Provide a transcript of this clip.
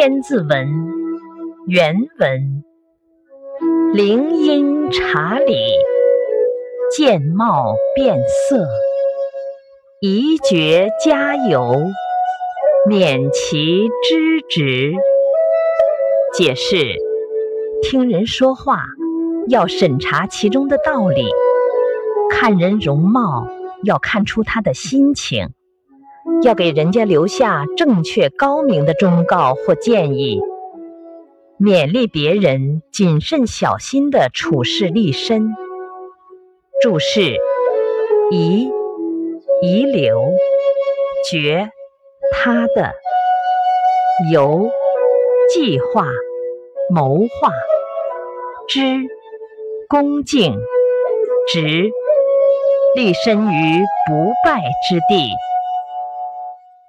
千字文》原文：灵音察理，见貌变色，宜绝佳尤，免其知止。解释：听人说话，要审查其中的道理；看人容貌，要看出他的心情。要给人家留下正确高明的忠告或建议，勉励别人谨慎小心的处事立身。注释：遗遗留，绝他的，由计划谋划，知恭敬，直立身于不败之地。